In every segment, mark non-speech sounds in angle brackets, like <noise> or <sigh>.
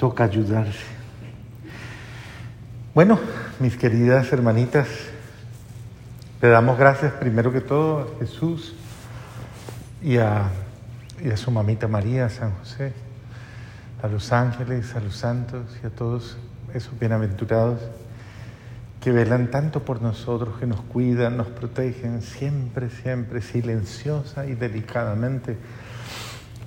Toca ayudarse. Bueno, mis queridas hermanitas, le damos gracias primero que todo a Jesús y a, su mamita María, a San José, a los ángeles, a los santos y a todos esos bienaventurados que velan tanto por nosotros, que nos cuidan, nos protegen, siempre, siempre, silenciosa y delicadamente,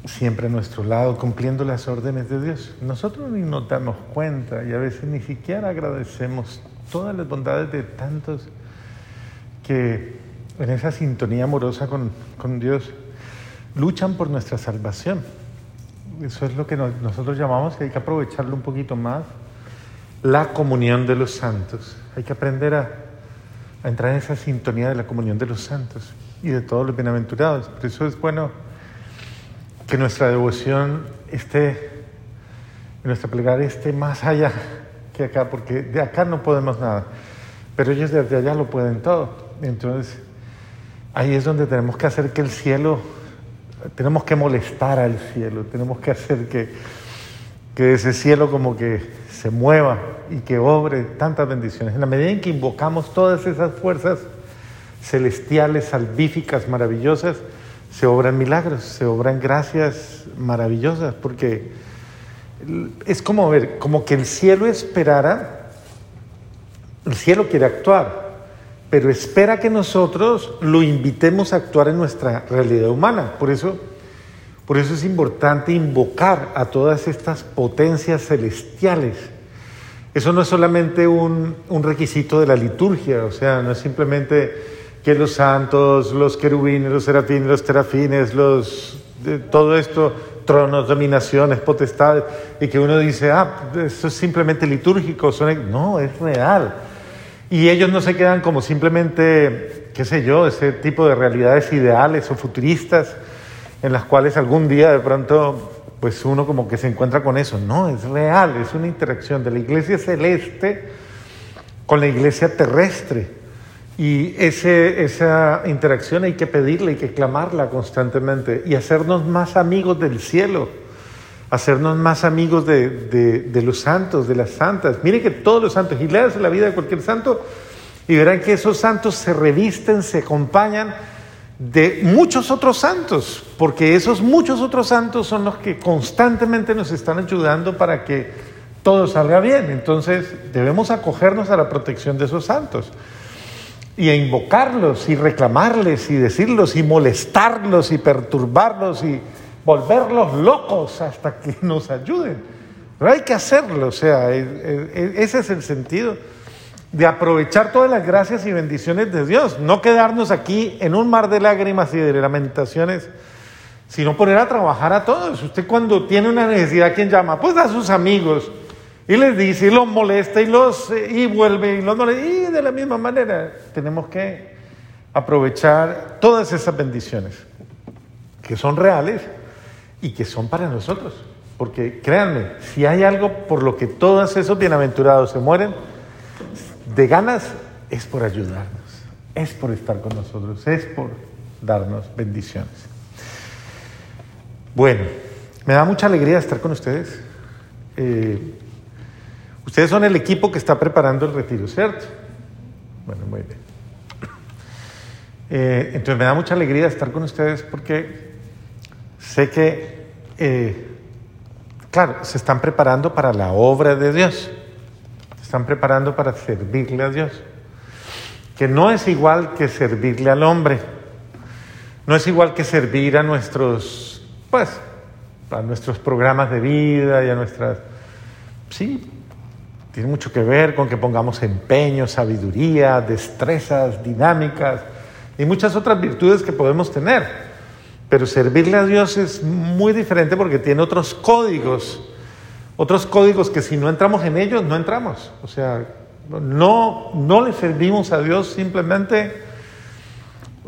siempre a nuestro lado, cumpliendo las órdenes de Dios. Nosotros ni nos damos cuenta y a veces ni siquiera agradecemos todas las bondades de tantos que en esa sintonía amorosa con, con Dios luchan por nuestra salvación. Eso es lo que nosotros llamamos, que hay que aprovecharlo un poquito más, la comunión de los santos. Hay que aprender a, a, entrar en esa sintonía de la comunión de los santos y de todos los bienaventurados. Por eso es bueno que nuestra devoción esté, nuestra plegaria esté más allá que acá, porque de acá no podemos nada, pero ellos desde allá lo pueden todo. Entonces, ahí es donde tenemos que hacer que el cielo, tenemos que molestar al cielo, tenemos que hacer que, que ese cielo como que se mueva y que obre tantas bendiciones. En la medida en que invocamos todas esas fuerzas celestiales, salvíficas, maravillosas, se obran milagros, se obran gracias maravillosas, porque es como ver, como que el cielo esperara, el cielo quiere actuar, pero espera que nosotros lo invitemos a actuar en nuestra realidad humana. Por eso por eso es importante invocar a todas estas potencias celestiales. Eso no es solamente un, requisito de la liturgia, o sea, no es simplemente que los santos, los querubines, los serafines, los terafines, los, todo esto, tronos, dominaciones, potestades, y que uno dice, ah, eso es simplemente litúrgico, no, es real. Y ellos no se quedan como simplemente, qué sé yo, ese tipo de realidades ideales o futuristas, en las cuales algún día de pronto pues uno como que se encuentra con eso. No, es real, es una interacción de la iglesia celeste con la iglesia terrestre. Y ese, esa interacción hay que pedirla, hay que clamarla constantemente y hacernos más amigos del cielo, hacernos más amigos de, de, los santos, de las santas. Miren que todos los santos, y leas la vida de cualquier santo y verán que esos santos se revisten, se acompañan de muchos otros santos, porque esos muchos otros santos son los que constantemente nos están ayudando para que todo salga bien. Entonces debemos acogernos a la protección de esos santos y a invocarlos y reclamarles y decirlos y molestarlos y perturbarlos y volverlos locos hasta que <laughs> nos ayuden. Pero hay que hacerlo, o sea, ese es el sentido de aprovechar todas las gracias y bendiciones de Dios, no quedarnos aquí en un mar de lágrimas y de lamentaciones, sino poner a trabajar a todos. Usted cuando tiene una necesidad, ¿quién llama? Pues a sus amigos y les dice y los molesta y los y vuelve y los molesta y de la misma manera tenemos que aprovechar todas esas bendiciones que son reales y que son para nosotros, porque créanme, si hay algo por lo que todos esos bienaventurados se mueren, de ganas es por ayudarnos, es por estar con nosotros, es por darnos bendiciones. Bueno, me da mucha alegría estar con ustedes. Eh, ustedes son el equipo que está preparando el retiro, ¿cierto? Bueno, muy bien. Eh, entonces me da mucha alegría estar con ustedes porque sé que, eh, claro, se están preparando para la obra de Dios están preparando para servirle a Dios, que no es igual que servirle al hombre, no es igual que servir a nuestros, pues, a nuestros programas de vida y a nuestras, sí, tiene mucho que ver con que pongamos empeño, sabiduría, destrezas, dinámicas y muchas otras virtudes que podemos tener. Pero servirle a Dios es muy diferente porque tiene otros códigos otros códigos que si no entramos en ellos, no entramos. O sea, no, no le servimos a Dios simplemente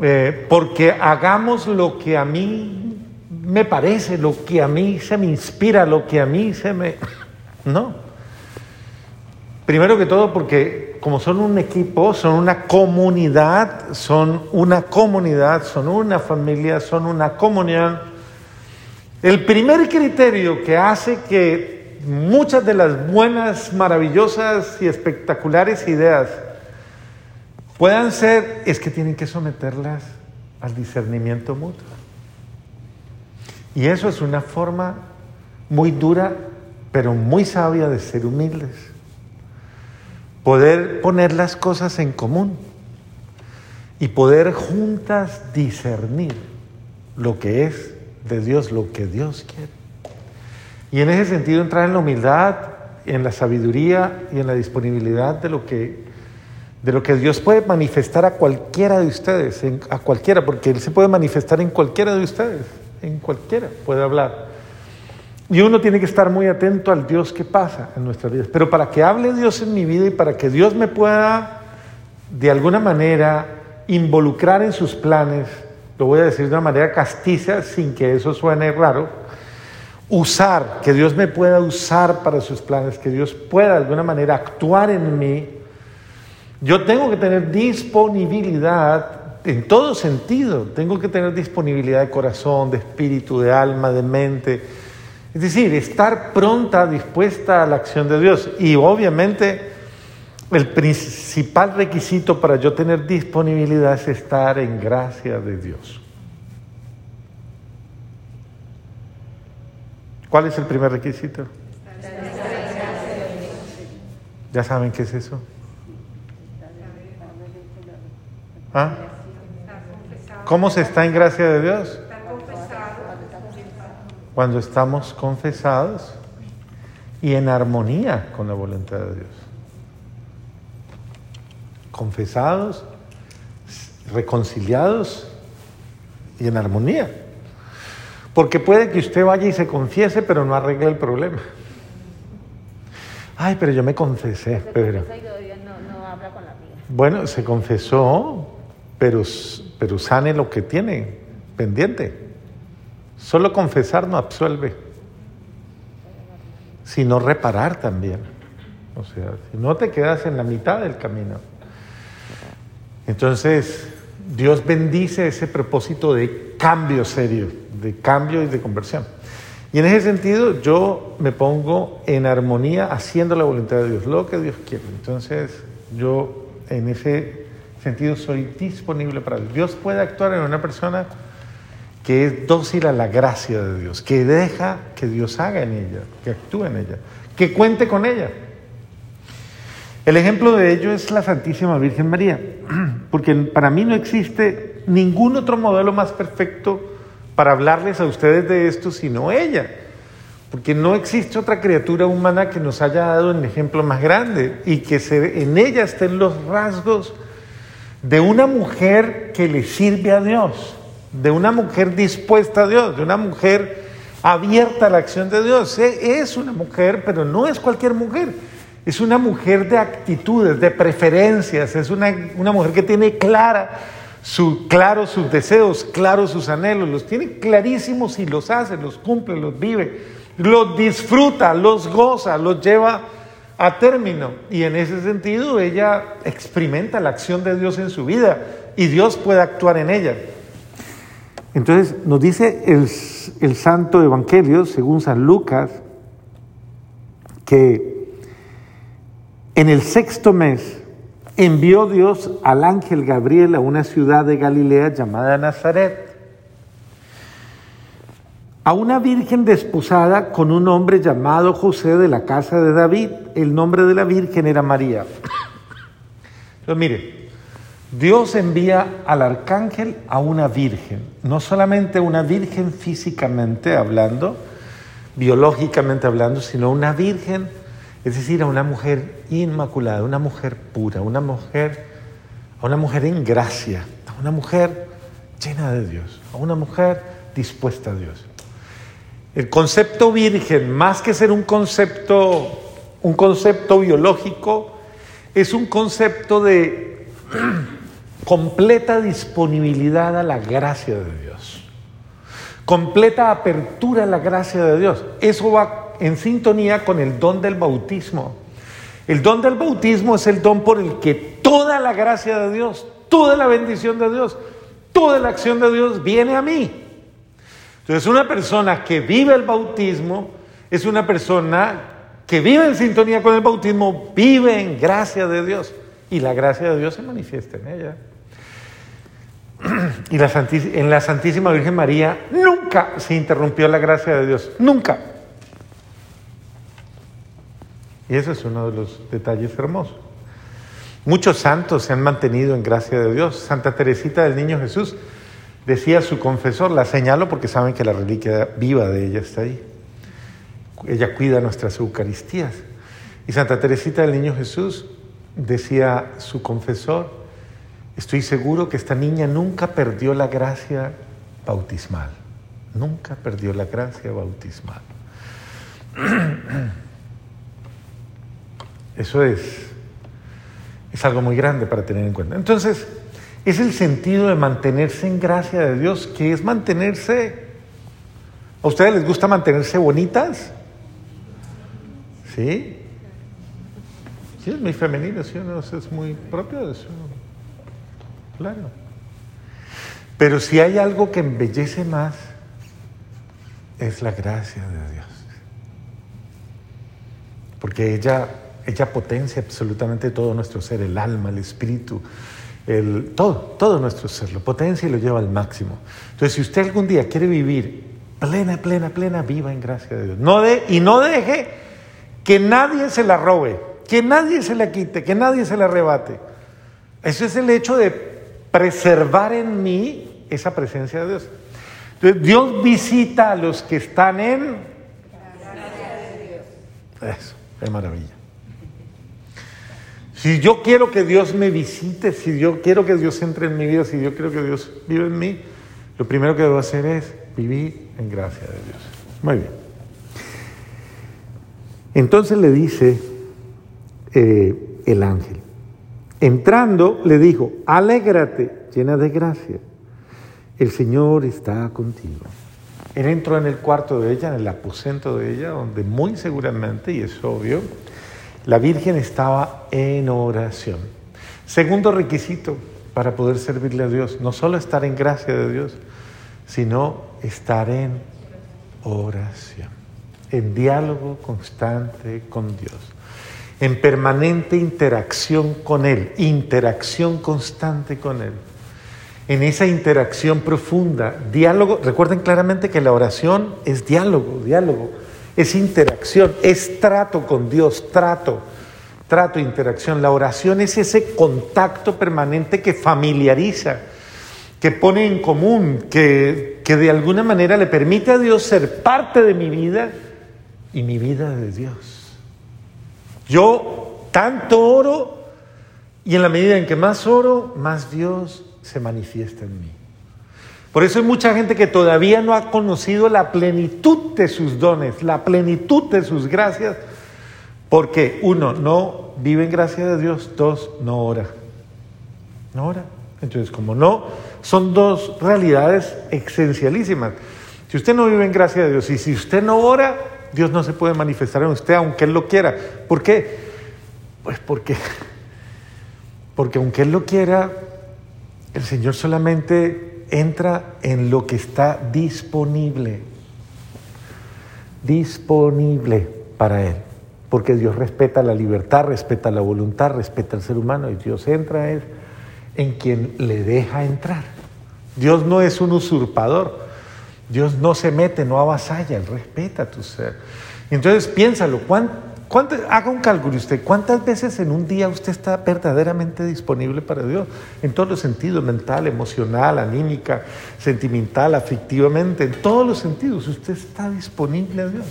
eh, porque hagamos lo que a mí me parece, lo que a mí se me inspira, lo que a mí se me... No. Primero que todo porque como son un equipo, son una comunidad, son una comunidad, son una familia, son una comunión. El primer criterio que hace que muchas de las buenas, maravillosas y espectaculares ideas puedan ser, es que tienen que someterlas al discernimiento mutuo. Y eso es una forma muy dura, pero muy sabia de ser humildes. Poder poner las cosas en común y poder juntas discernir lo que es de Dios, lo que Dios quiere. Y en ese sentido entrar en la humildad, en la sabiduría y en la disponibilidad de lo que, de lo que Dios puede manifestar a cualquiera de ustedes, a cualquiera, porque Él se puede manifestar en cualquiera de ustedes, en cualquiera puede hablar. Y uno tiene que estar muy atento al Dios que pasa en nuestras vidas. Pero para que hable Dios en mi vida y para que Dios me pueda, de alguna manera, involucrar en sus planes, lo voy a decir de una manera castiza, sin que eso suene raro, usar, que Dios me pueda usar para sus planes, que Dios pueda de alguna manera actuar en mí, yo tengo que tener disponibilidad en todo sentido, tengo que tener disponibilidad de corazón, de espíritu, de alma, de mente, es decir, estar pronta, dispuesta a la acción de Dios. Y obviamente el principal requisito para yo tener disponibilidad es estar en gracia de Dios. ¿Cuál es el primer requisito? ¿Ya saben qué es eso? ¿Ah? ¿Cómo se está en gracia de Dios? Cuando estamos confesados y en armonía con la voluntad de Dios. Confesados, reconciliados y en armonía. Porque puede que usted vaya y se confiese, pero no arregle el problema. Ay, pero yo me confesé, pero... Bueno, se confesó, pero, pero sane lo que tiene pendiente. Solo confesar no absuelve, sino reparar también. O sea, si no te quedas en la mitad del camino. Entonces, Dios bendice ese propósito de cambio serio, de cambio y de conversión. Y en ese sentido yo me pongo en armonía haciendo la voluntad de Dios, lo que Dios quiere. Entonces yo en ese sentido soy disponible para Dios. Dios puede actuar en una persona que es dócil a la gracia de Dios, que deja que Dios haga en ella, que actúe en ella, que cuente con ella. El ejemplo de ello es la Santísima Virgen María, <clears throat> porque para mí no existe ningún otro modelo más perfecto para hablarles a ustedes de esto sino ella, porque no existe otra criatura humana que nos haya dado un ejemplo más grande y que se, en ella estén los rasgos de una mujer que le sirve a Dios, de una mujer dispuesta a Dios, de una mujer abierta a la acción de Dios. Es una mujer, pero no es cualquier mujer es una mujer de actitudes, de preferencias, es una, mujer que tiene clara su, claro sus deseos, claros sus anhelos, los tiene clarísimos y los hace, los cumple, los vive, los disfruta, los goza, los lleva a término. Y en ese sentido ella experimenta la acción de Dios en su vida y Dios puede actuar en ella. Entonces nos dice el, Santo Evangelio, según San Lucas, que en el sexto mes envió Dios al ángel Gabriel a una ciudad de Galilea llamada Nazaret, a una virgen desposada con un hombre llamado José de la casa de David. El nombre de la virgen era María. Entonces, mire, Dios envía al arcángel a una virgen, no solamente una virgen físicamente hablando, biológicamente hablando, sino una virgen es decir, a una mujer inmaculada, una mujer pura, una mujer, a una mujer en gracia, a una mujer llena de Dios, a una mujer dispuesta a Dios. El concepto virgen, más que ser un concepto, un concepto biológico, es un concepto de <clears throat> completa disponibilidad a la gracia de Dios, completa apertura a la gracia de Dios. Eso va en sintonía con el don del bautismo. El don del bautismo es el don por el que toda la gracia de Dios, toda la bendición de Dios, toda la acción de Dios viene a mí. Entonces una persona que vive el bautismo es una persona que vive en sintonía con el bautismo, vive en gracia de Dios y la gracia de Dios se manifiesta en ella. <clears throat> Y en la Santísima Virgen María nunca se interrumpió la gracia de Dios, nunca. Y ese es uno de los detalles hermosos. Muchos santos se han mantenido en gracia de Dios. Santa Teresita del Niño Jesús decía a su confesor, la señalo porque saben que la reliquia viva de ella está ahí. Ella cuida nuestras Eucaristías. Y Santa Teresita del Niño Jesús decía su confesor, estoy seguro que esta niña nunca perdió la gracia bautismal. Nunca perdió la gracia bautismal. <clears throat> Eso es, es algo muy grande para tener en cuenta. Entonces, es el sentido de mantenerse en gracia de Dios, que es mantenerse... ¿A ustedes les gusta mantenerse bonitas? ¿Sí? Sí, es muy femenino, ¿sí no? Es muy propio de eso. Claro. Pero si hay algo que embellece más, es la gracia de Dios. Porque ella ella potencia absolutamente todo nuestro ser, el alma, el espíritu, el, todo, todo nuestro ser, lo potencia y lo lleva al máximo. Entonces, si usted algún día quiere vivir plena, plena, plena, viva en gracia de Dios. No de, y no deje que nadie se la robe, que nadie se la quite, que nadie se la arrebate. Eso es el hecho de preservar en mí esa presencia de Dios. Entonces, Dios visita a los que están en... Eso, es maravilla. Si yo quiero que Dios me visite, si yo quiero que Dios entre en mi vida, si yo quiero que Dios viva en mí, lo primero que debo hacer es vivir en gracia de Dios. Muy bien. Entonces le dice eh, el ángel, entrando le dijo, alégrate, llena de gracia, el Señor está contigo. Él entró en el cuarto de ella, en el aposento de ella, donde muy seguramente, y es obvio, la Virgen estaba en oración. Segundo requisito para poder servirle a Dios, no solo estar en gracia de Dios, sino estar en oración, en diálogo constante con Dios, en permanente interacción con Él, interacción constante con Él. En esa interacción profunda, diálogo, recuerden claramente que la oración es diálogo, diálogo es interacción, es trato con Dios, trato, trato, interacción. La oración es ese contacto permanente que familiariza, que pone en común, que, que de alguna manera le permite a Dios ser parte de mi vida y mi vida de Dios. Yo tanto oro y en la medida en que más oro, más Dios se manifiesta en mí. Por eso hay mucha gente que todavía no ha conocido la plenitud de sus dones, la plenitud de sus gracias, porque uno, no vive en gracia de Dios, dos, no ora. No ora. Entonces, como no, son dos realidades esencialísimas. Si usted no vive en gracia de Dios y si usted no ora, Dios no se puede manifestar en usted aunque Él lo quiera. ¿Por qué? Pues porque, porque aunque Él lo quiera, el Señor solamente entra en lo que está disponible, disponible para él, porque Dios respeta la libertad, respeta la voluntad, respeta al ser humano y Dios entra en, en quien le deja entrar. Dios no es un usurpador, Dios no se mete, no avasalla, Él respeta tu ser. Entonces piénsalo, ¿cuánto, haga un cálculo usted, ¿cuántas veces en un día usted está verdaderamente disponible para Dios? En todos los sentidos, mental, emocional, anímica, sentimental, afectivamente, en todos los sentidos, usted está disponible a Dios.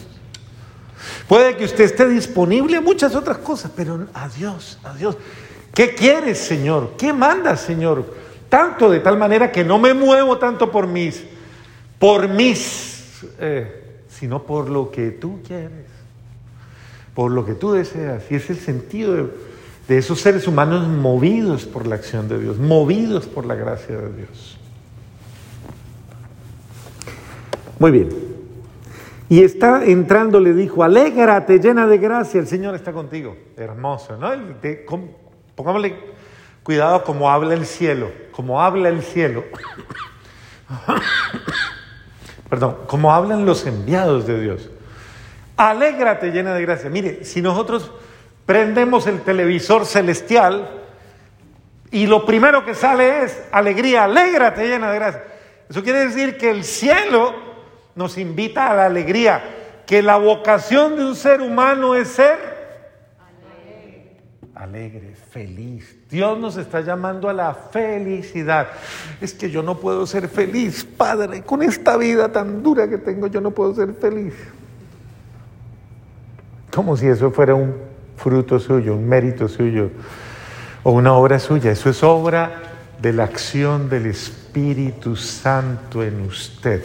Puede que usted esté disponible a muchas otras cosas, pero a Dios, a Dios. ¿Qué quieres, Señor? ¿Qué mandas, Señor? Tanto de tal manera que no me muevo tanto por mis, por mis, eh, sino por lo que tú quieres por lo que tú deseas. Y es el sentido de, esos seres humanos movidos por la acción de Dios, movidos por la gracia de Dios. Muy bien. Y está entrando, le dijo, alégrate, llena de gracia, el Señor está contigo. Hermoso, ¿no? pongámosle cuidado como habla el cielo, como habla el cielo. Perdón, como hablan los enviados de Dios. Alégrate llena de gracia. Mire, si nosotros prendemos el televisor celestial y lo primero que sale es alegría, alégrate llena de gracia. Eso quiere decir que el cielo nos invita a la alegría, que la vocación de un ser humano es ser alegre, feliz. Dios nos está llamando a la felicidad. Es que yo no puedo ser feliz, Padre, con esta vida tan dura que tengo, yo no puedo ser feliz. Como si eso fuera un fruto suyo, un mérito suyo o una obra suya. Eso es obra de la acción del Espíritu Santo en usted.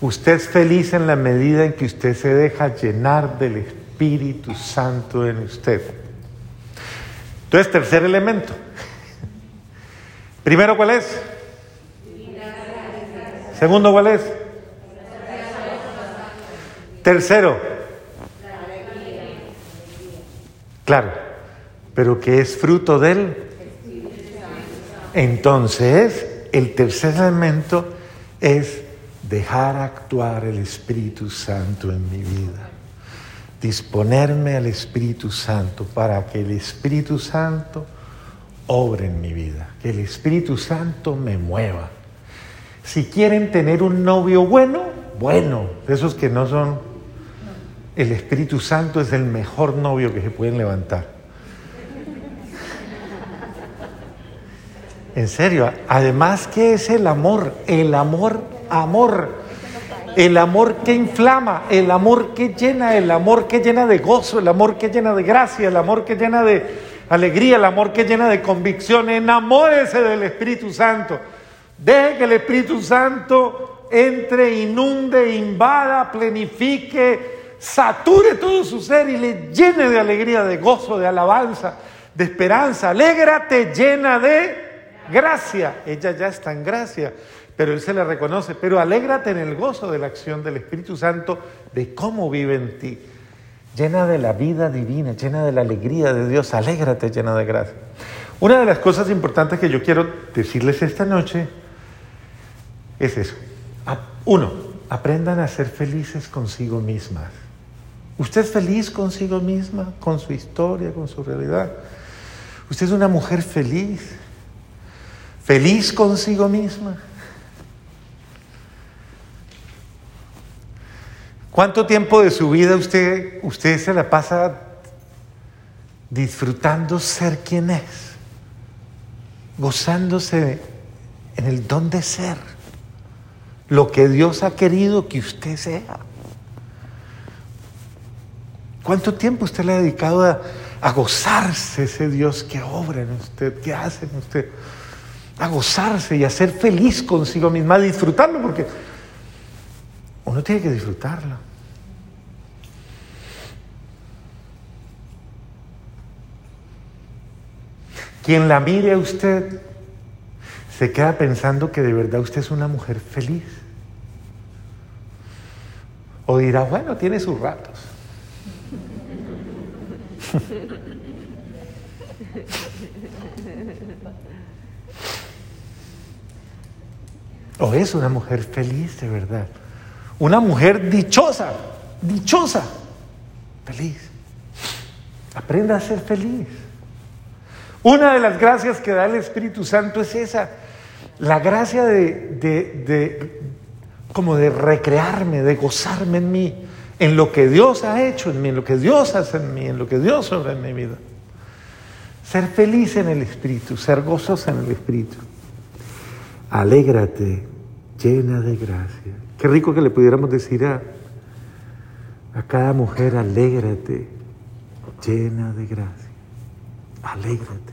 Usted es feliz en la medida en que usted se deja llenar del Espíritu Santo en usted. Entonces, tercer elemento. Primero, ¿cuál es? Segundo, ¿cuál es? Tercero. Claro, pero que es fruto del... Entonces, el tercer elemento es dejar actuar el Espíritu Santo en mi vida disponerme al Espíritu Santo para que el Espíritu Santo obre en mi vida, que el Espíritu Santo me mueva. Si quieren tener un novio bueno, bueno, esos que no son, el Espíritu Santo es el mejor novio que se pueden levantar. En serio, además, ¿qué es el amor? El amor, amor el amor que inflama, el amor que llena, el amor que llena de gozo, el amor que llena de gracia, el amor que llena de alegría, el amor que llena de convicción. Enamórese del Espíritu Santo. Deje que el Espíritu Santo entre, inunde, invada, plenifique, sature todo su ser y le llene de alegría, de gozo, de alabanza, de esperanza. Alégrate llena de gracia. Ella ya está en gracia pero Él se le reconoce. Pero alégrate en el gozo de la acción del Espíritu Santo, de cómo vive en ti. Llena de la vida divina, llena de la alegría de Dios, alégrate llena de gracia. Una de las cosas importantes que yo quiero decirles esta noche es eso. Uno, aprendan a ser felices consigo mismas. ¿Usted es feliz consigo misma, con su historia, con su realidad? ¿Usted es una mujer feliz? ¿Feliz consigo misma? ¿Cuánto tiempo de su vida usted, usted se la pasa disfrutando ser quien es? Gozándose en el don de ser. Lo que Dios ha querido que usted sea. ¿Cuánto tiempo usted le ha dedicado a, a gozarse ese Dios que obra en usted, que hace en usted? A gozarse y a ser feliz consigo misma, a disfrutarlo, porque uno tiene que disfrutarlo. Quien la mire a usted se queda pensando que de verdad usted es una mujer feliz. O dirá, bueno, tiene sus ratos. <laughs> o es una mujer feliz de verdad. Una mujer dichosa, dichosa, feliz. Aprenda a ser feliz. Una de las gracias que da el Espíritu Santo es esa, la gracia de, como de recrearme, de gozarme en mí, en lo que Dios ha hecho en mí, en lo que Dios hace en mí, en lo que Dios obra en mi vida. Ser feliz en el Espíritu, ser gozosa en el Espíritu. Alégrate, llena de gracia. Qué rico que le pudiéramos decir a, cada mujer, alégrate, llena de gracia. Alégrate,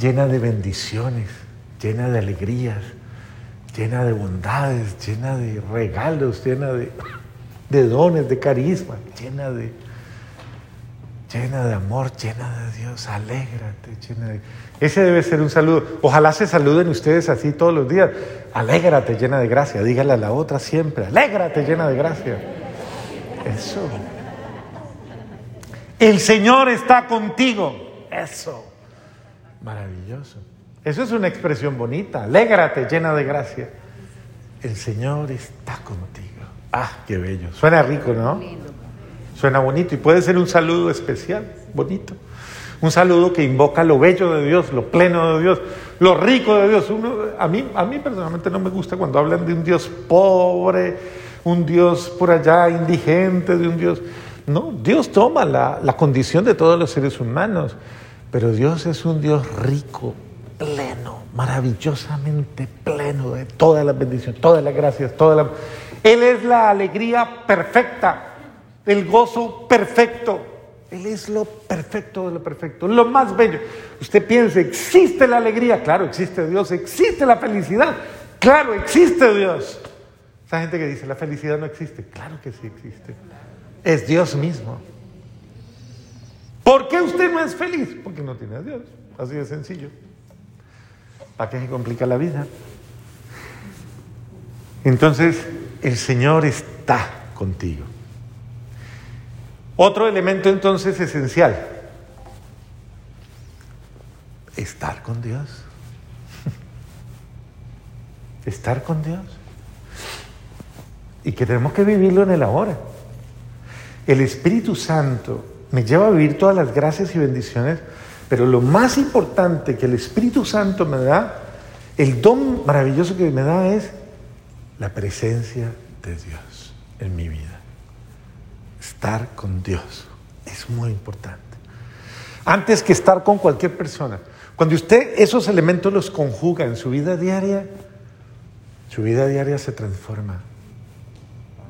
llena de bendiciones, llena de alegrías, llena de bondades, llena de regalos, llena de, de dones, de carisma, llena de, llena de amor, llena de Dios, alégrate, llena de... Ese debe ser un saludo. Ojalá se saluden ustedes así todos los días. Alégrate, llena de gracia. Dígale a la otra siempre, alégrate, llena de gracia. Eso. El Señor está contigo. Eso. Maravilloso. Eso es una expresión bonita. Alégrate, llena de gracia. El Señor está contigo. Ah, qué bello. Suena rico, ¿no? Suena bonito y puede ser un saludo especial, bonito. Un saludo que invoca lo bello de Dios, lo pleno de Dios, lo rico de Dios. a, mí, a mí personalmente no me gusta cuando hablan de un Dios pobre, un Dios por allá indigente, de un Dios... No, Dios toma la, la condición de todos los seres humanos, pero Dios es un Dios rico, pleno, maravillosamente pleno de todas las bendiciones, todas las gracias, toda la... Él es la alegría perfecta, el gozo perfecto. Él es lo perfecto de lo perfecto, lo más bello. Usted piensa, existe la alegría, claro, existe Dios, existe la felicidad, claro, existe Dios. Esa gente que dice, la felicidad no existe, claro que sí existe. Es Dios mismo. ¿Por qué usted no es feliz? Porque no tiene a Dios. Así de sencillo. ¿Para qué se complica la vida? Entonces, el Señor está contigo. Otro elemento entonces esencial, estar con Dios. <laughs> Estar con Dios. Y que tenemos que vivirlo en el ahora. El Espíritu Santo me lleva a vivir todas las gracias y bendiciones, pero lo más importante que el Espíritu Santo me da, el don maravilloso que me da es la presencia de Dios en mi vida. Estar con Dios es muy importante. Antes que estar con cualquier persona. Cuando usted esos elementos los conjuga en su vida diaria, su vida diaria se transforma.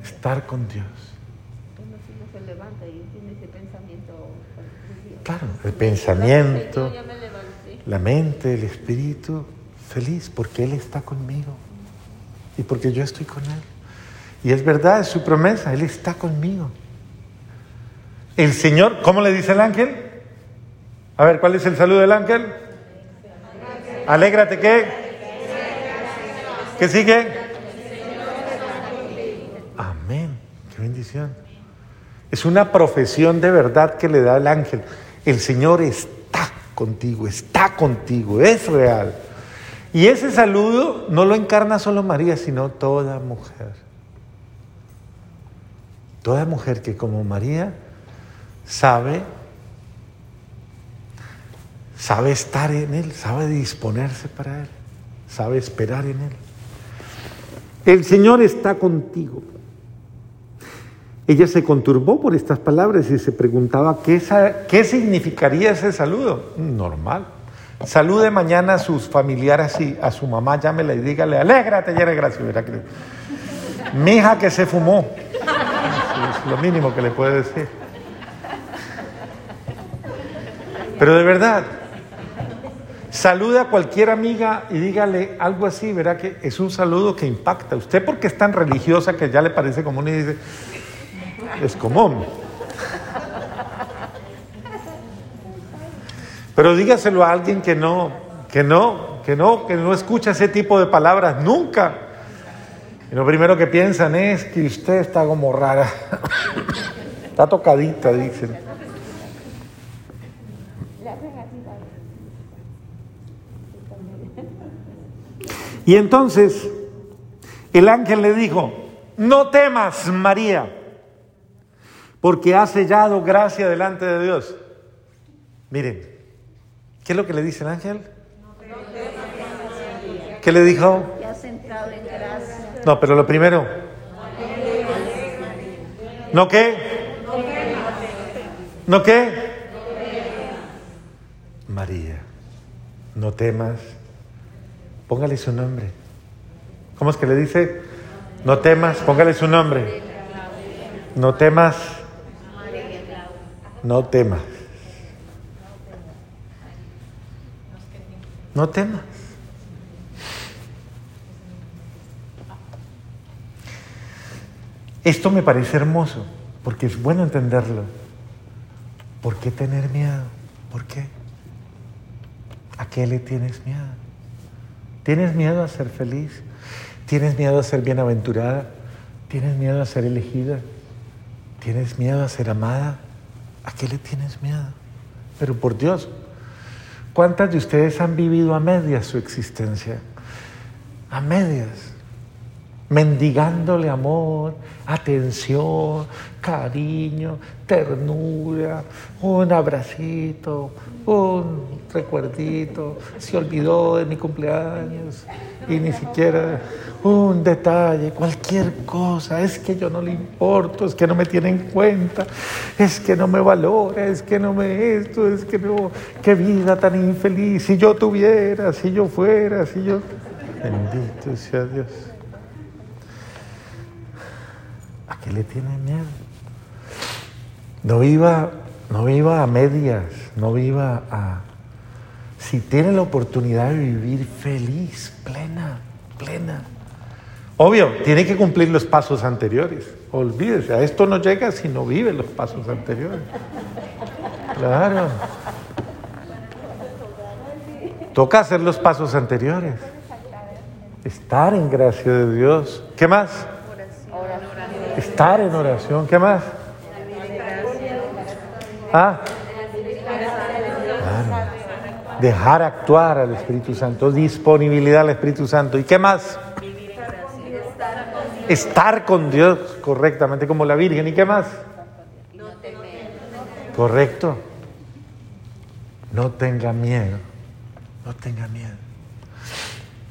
Estar con Dios. Claro, el pensamiento, la mente, el espíritu, feliz porque Él está conmigo y porque yo estoy con Él. Y es verdad, es su promesa, Él está conmigo. El Señor, ¿cómo le dice el ángel? A ver, ¿cuál es el saludo del ángel? Alégrate, ¿qué? ¿Qué sigue? Amén, qué bendición. Es una profesión de verdad que le da el ángel. El Señor está contigo, está contigo, es real. Y ese saludo no lo encarna solo María, sino toda mujer. Toda mujer que como María sabe, sabe estar en Él, sabe disponerse para Él, sabe esperar en Él. El Señor está contigo. Ella se conturbó por estas palabras y se preguntaba qué, qué significaría ese saludo. Normal. Salude mañana a sus familiares y a su mamá, llámela y dígale, alégrate. Verá que... Mi hija que se fumó. Es lo mínimo que le puede decir. Pero de verdad, salude a cualquier amiga y dígale algo así, verá que es un saludo que impacta. Usted porque es tan religiosa que ya le parece común y dice, es común. Pero dígaselo a alguien que no, que no, que no, que no escucha ese tipo de palabras nunca. Y lo primero que piensan es que usted está como rara. está tocadita, dicen. Y entonces el ángel le dijo, no temas, María porque ha sellado gracia delante de Dios. Miren, ¿qué es lo que le dice el ángel? ¿Qué le dijo? No, pero lo primero. ¿No qué? ¿No qué? María, no temas. Póngale su nombre. ¿Cómo es que le dice? No temas, póngale su nombre. No temas. No temas. No temas. Esto me parece hermoso, porque es bueno entenderlo. ¿Por qué tener miedo? ¿Por qué? ¿A qué le tienes miedo? ¿Tienes miedo a ser feliz? ¿Tienes miedo a ser bienaventurada? ¿Tienes miedo a ser elegida? ¿Tienes miedo a ser amada? ¿A qué le tienes miedo? Pero por Dios, ¿cuántas de ustedes han vivido a medias su existencia? A medias. Mendigándole amor, atención, cariño, ternura, un abracito, un recuerdito, se olvidó de mi cumpleaños y ni siquiera un detalle, cualquier cosa, es que yo no le importo, es que no me tiene en cuenta, es que no me valora, es que no me esto, es que no, qué vida tan infeliz, si yo tuviera, si yo fuera, si yo... Bendito sea Dios. ¿A qué le tiene miedo? No viva, no viva a medias, no viva a... Si tiene la oportunidad de vivir feliz, plena, plena. Obvio, tiene que cumplir los pasos anteriores. Olvídese, a esto no llega si no vive los pasos anteriores. Claro. Toca hacer los pasos anteriores. Estar en gracia de Dios. ¿Qué más? Estar en oración. ¿Qué más? ¿Ah? Dejar actuar al Espíritu Santo, disponibilidad al Espíritu Santo. ¿Y qué más? Estar con Dios correctamente como la Virgen. ¿Y qué más? Correcto. No tenga miedo. No tenga miedo.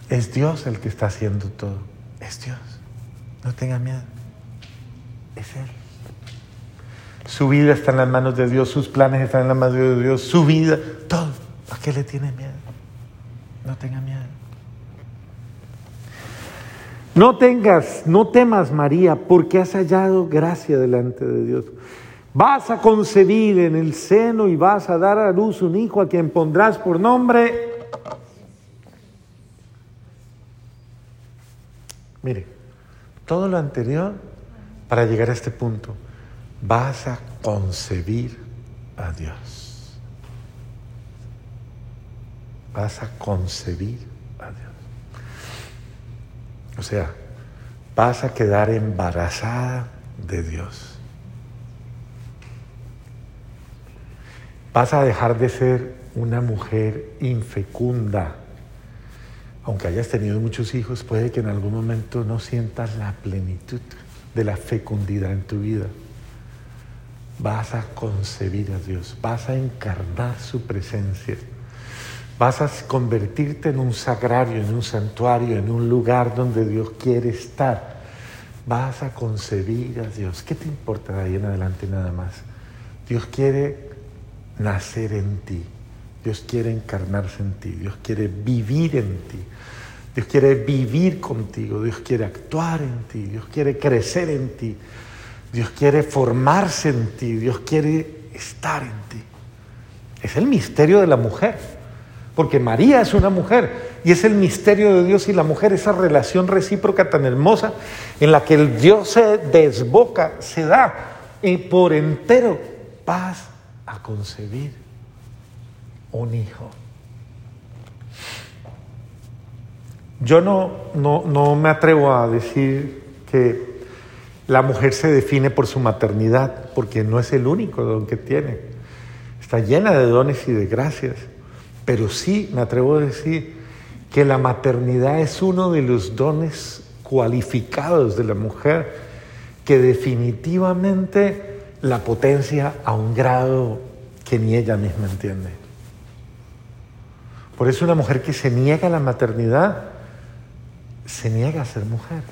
Es Dios el que está haciendo todo. Es Dios. No tenga miedo. Es Él. Su vida está en las manos de Dios, sus planes están en las manos de Dios, su vida, todo. ¿A qué le tiene miedo? No tenga miedo. No tengas, no temas María, porque has hallado gracia delante de Dios. Vas a concebir en el seno y vas a dar a luz un hijo a quien pondrás por nombre. Mire, todo lo anterior para llegar a este punto vas a concebir a Dios. Vas a concebir a Dios. O sea, vas a quedar embarazada de Dios. Vas a dejar de ser una mujer infecunda. Aunque hayas tenido muchos hijos, puede que en algún momento no sientas la plenitud de la fecundidad en tu vida vas a concebir a Dios, vas a encarnar su presencia, vas a convertirte en un sagrario, en un santuario, en un lugar donde Dios quiere estar. Vas a concebir a Dios. ¿Qué te importa de ahí en adelante nada más? Dios quiere nacer en ti. Dios quiere encarnarse en ti. Dios quiere vivir en ti. Dios quiere vivir contigo. Dios quiere actuar en ti. Dios quiere crecer en ti. Dios quiere formarse en ti, Dios quiere estar en ti. Es el misterio de la mujer, porque María es una mujer y es el misterio de Dios y la mujer, esa relación recíproca tan hermosa en la que el Dios se desboca, se da y por entero vas a concebir un hijo. Yo no, no, no me atrevo a decir que la mujer se define por su maternidad, porque no es el único don que tiene. Está llena de dones y de gracias. Pero sí, me atrevo a decir que la maternidad es uno de los dones cualificados de la mujer que definitivamente la potencia a un grado que ni ella misma entiende. Por eso una mujer que se niega a la maternidad, se niega a ser mujer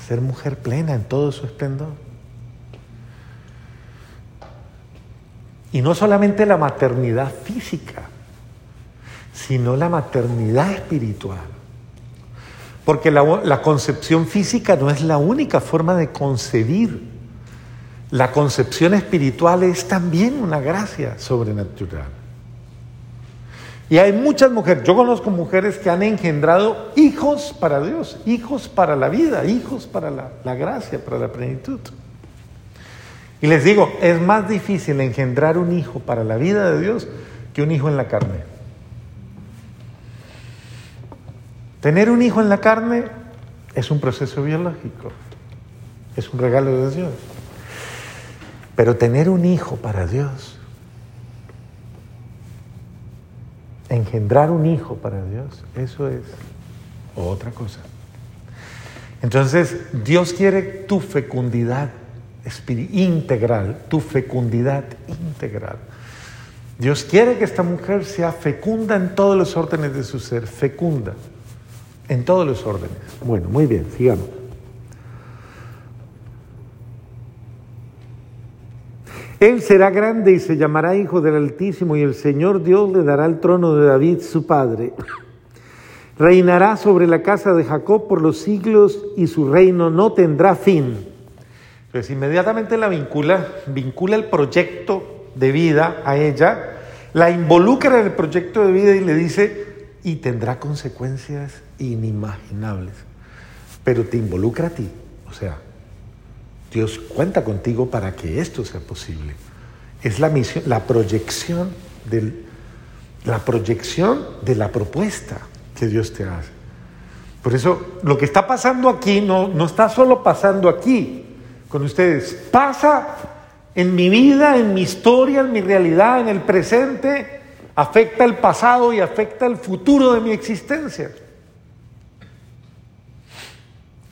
ser mujer plena en todo su esplendor. Y no solamente la maternidad física, sino la maternidad espiritual. Porque la, concepción física no es la única forma de concebir. La concepción espiritual es también una gracia sobrenatural. Y hay muchas mujeres, yo conozco mujeres que han engendrado hijos para Dios, hijos para la vida, hijos para la, gracia, para la plenitud. Y les digo, es más difícil engendrar un hijo para la vida de Dios que un hijo en la carne. Tener un hijo en la carne es un proceso biológico, es un regalo de Dios. Pero tener un hijo para Dios engendrar un hijo para Dios, eso es otra cosa. Entonces, Dios quiere tu fecundidad integral, tu fecundidad integral. Dios quiere que esta mujer sea fecunda en todos los órdenes de su ser, fecunda en todos los órdenes. Bueno, muy bien, sigamos. Él será grande y se llamará Hijo del Altísimo y el Señor Dios le dará el trono de David su padre. Reinará sobre la casa de Jacob por los siglos y su reino no tendrá fin. Pues inmediatamente la vincula, vincula el proyecto de vida a ella, la involucra en el proyecto de vida y le dice, y tendrá consecuencias inimaginables, pero te involucra a ti, o sea, Dios cuenta contigo para que esto sea posible. Es la misión, la proyección del, la proyección de la propuesta que Dios te hace. Por eso lo que está pasando aquí no, no está solo pasando aquí con ustedes, pasa en mi vida, en mi historia, en mi realidad, en el presente, afecta el pasado y afecta el futuro de mi existencia.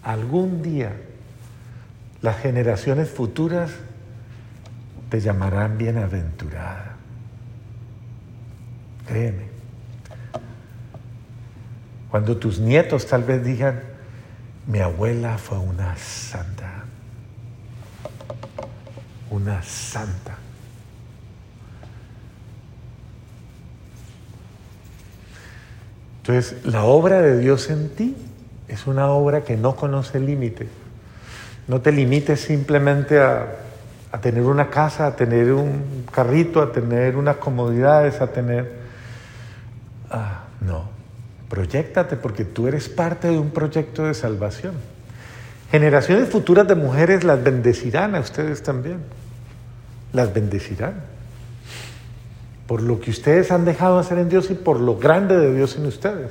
Algún día las generaciones futuras te llamarán bienaventurada. Créeme. Cuando tus nietos tal vez digan, mi abuela fue una santa, una santa. Entonces, la obra de Dios en ti es una obra que no conoce límite. No te limites simplemente a, tener una casa, a tener un carrito, a tener unas comodidades, a tener... Ah, no, proyectate porque tú eres parte de un proyecto de salvación. Generaciones futuras de mujeres las bendecirán a ustedes también. Las bendecirán. Por lo que ustedes han dejado hacer en Dios y por lo grande de Dios en ustedes.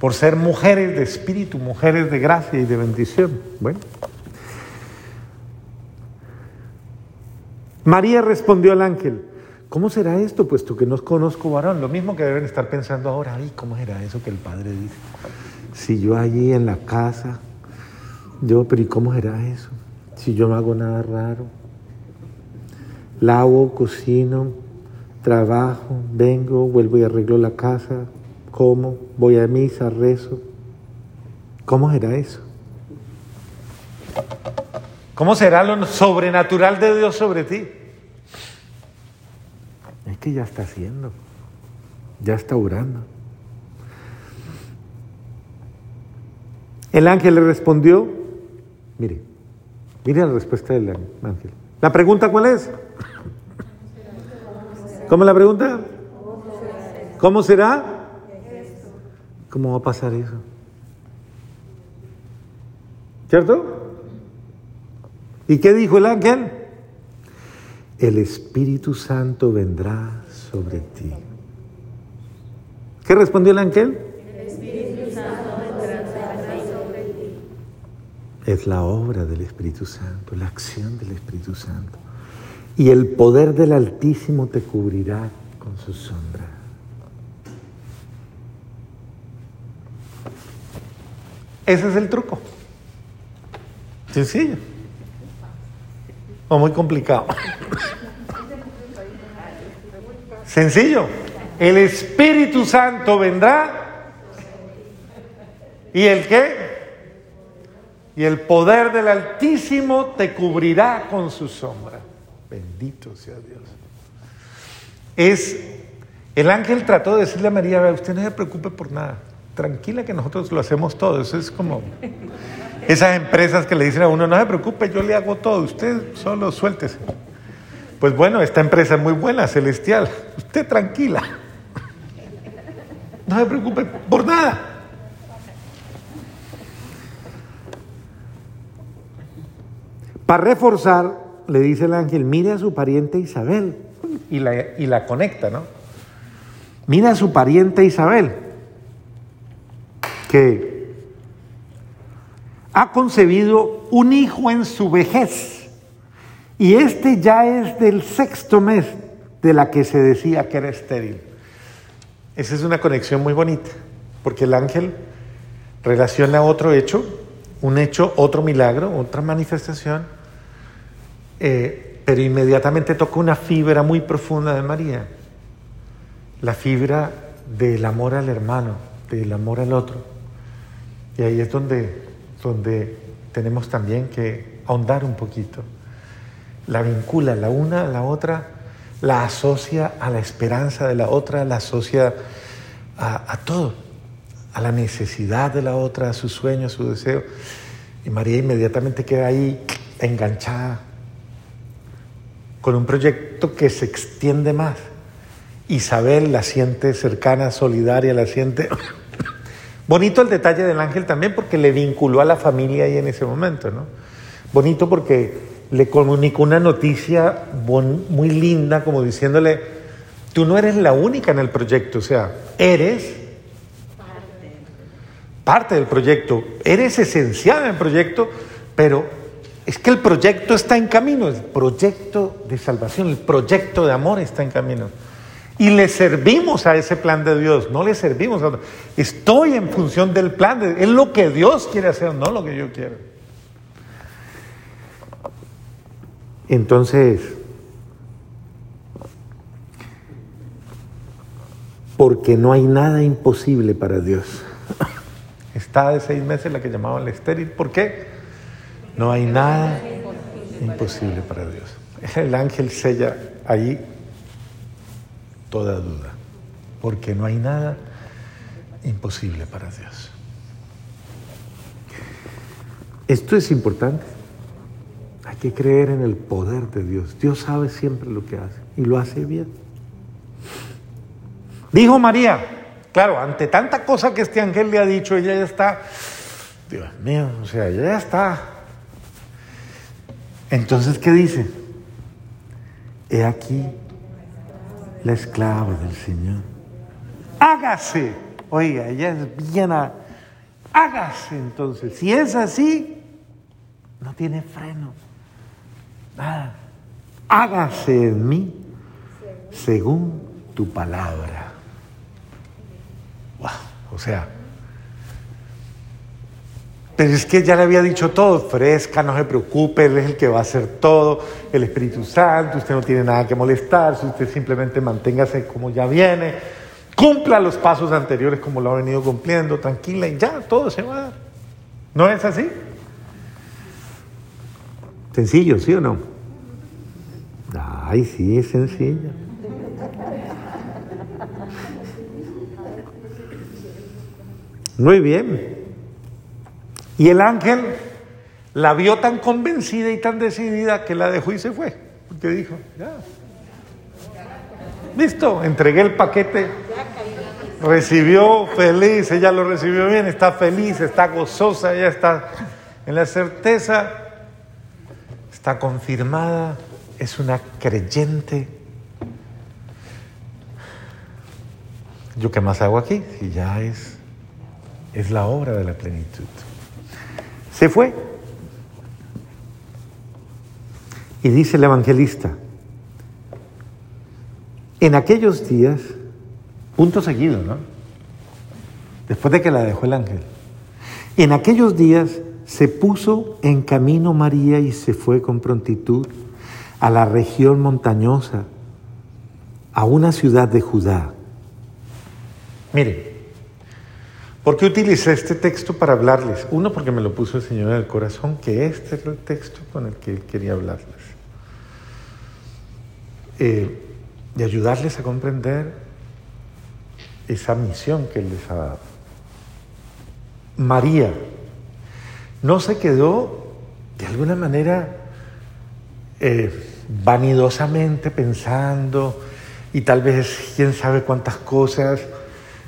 Por ser mujeres de espíritu, mujeres de gracia y de bendición. Bueno. María respondió al ángel, ¿cómo será esto puesto que no conozco varón? Lo mismo que deben estar pensando ahora, ay, ¿cómo era eso que el padre dice? Si yo allí en la casa, yo, pero ¿y cómo será eso? Si yo no hago nada raro, lavo, cocino, trabajo, vengo, vuelvo y arreglo la casa, como, voy a misa, rezo. ¿Cómo será eso? ¿Cómo será lo sobrenatural de Dios sobre ti? Es que ya está haciendo, ya está orando. El ángel le respondió, mire, mire la respuesta del ángel. ¿La pregunta cuál es? ¿Cómo la pregunta? ¿Cómo será? ¿Cómo va a pasar eso? ¿Cierto? ¿Y qué dijo el ángel? El Espíritu Santo vendrá sobre ti. ¿Qué respondió el ángel? El Espíritu Santo vendrá sobre ti. Es la obra del Espíritu Santo, la acción del Espíritu Santo. Y el poder del Altísimo te cubrirá con su sombra. Ese es el truco. Sencillo o muy complicado? Sencillo. El Espíritu Santo vendrá. ¿Y el qué? Y el poder del Altísimo te cubrirá con su sombra. Bendito sea Dios. Es, el ángel trató de decirle a María, usted no se preocupe por nada. Tranquila que nosotros lo hacemos todo. Eso es como esas empresas que le dicen a uno, no se preocupe, yo le hago todo, usted solo suéltese. Pues bueno, esta empresa es muy buena, celestial. Usted tranquila. No se preocupe por nada. Para reforzar, le dice el ángel, mire a su pariente Isabel. Y la, y la conecta, ¿no? Mira a su pariente Isabel, que ha concebido un hijo en su vejez y este ya es del sexto mes de la que se decía que era estéril. Esa es una conexión muy bonita, porque el ángel relaciona otro hecho un hecho, otro milagro, otra manifestación, eh, pero inmediatamente toca una fibra muy profunda de María, la fibra del amor al hermano, del amor al otro. Y ahí es donde, donde tenemos también que ahondar un poquito. La vincula la una a la otra, la asocia a la esperanza de la otra, la asocia a, a todo, a la necesidad de la otra, a su sueño, a su deseo. Y María inmediatamente queda ahí enganchada con un proyecto que se extiende más. Isabel la siente cercana, solidaria, la siente... Bonito el detalle del ángel también porque le vinculó a la familia ahí en ese momento, ¿no? Bonito porque le comunicó una noticia muy linda, como diciéndole, tú no eres la única en el proyecto, o sea, eres parte del proyecto, eres esencial en el proyecto, pero es que el proyecto está en camino, el proyecto de salvación, el proyecto de amor está en camino. Y le servimos a ese plan de Dios, no le servimos a. Estoy en función del plan, de, es lo que Dios quiere hacer, no lo que yo quiero. Entonces, porque no hay nada imposible para Dios. Está de seis meses la que llamaban la estéril. ¿Por qué? No hay nada imposible para Dios. El ángel sella ahí toda duda, porque no hay nada imposible para Dios. Esto es importante. Hay que creer en el poder de Dios. Dios sabe siempre lo que hace y lo hace bien. Dijo María, claro, ante tanta cosa que este ángel le ha dicho, ella ya está, Dios mío, o sea, ella ya está. Entonces, ¿qué dice? He aquí la esclava del Señor. Hágase. Oiga, ella es bien Hágase entonces. Si es así, no tiene freno. Nada. Hágase en mí según tu palabra. Wow. O sea, pero es que ya le había dicho todo, fresca, no se preocupe, Él es el que va a hacer todo, el Espíritu Santo, usted no tiene nada que molestarse, usted simplemente manténgase como ya viene, cumpla los pasos anteriores como lo ha venido cumpliendo, tranquila y ya, todo se va a dar. ¿No es así? Sencillo, ¿sí o no? Ay, sí, es sencillo. Muy bien. Y el ángel la vio tan convencida y tan decidida que la dejó y se fue. Porque dijo, ya. Listo, entregué el paquete. Recibió feliz, ella lo recibió bien, está feliz, está gozosa, ella está en la certeza, está confirmada, es una creyente. ¿Yo qué más hago aquí? Si ya es, es la obra de la plenitud. Se fue. Y dice el evangelista, en aquellos días, punto seguido, ¿no? Después de que la dejó el ángel, en aquellos días se puso en camino María y se fue con prontitud a la región montañosa, a una ciudad de Judá. Miren, ¿Por qué utilicé este texto para hablarles? Uno, porque me lo puso el Señor en el corazón, que este es el texto con el que quería hablarles. Eh, y ayudarles a comprender esa misión que Él les ha dado. María no se quedó de alguna manera eh, vanidosamente pensando y tal vez quién sabe cuántas cosas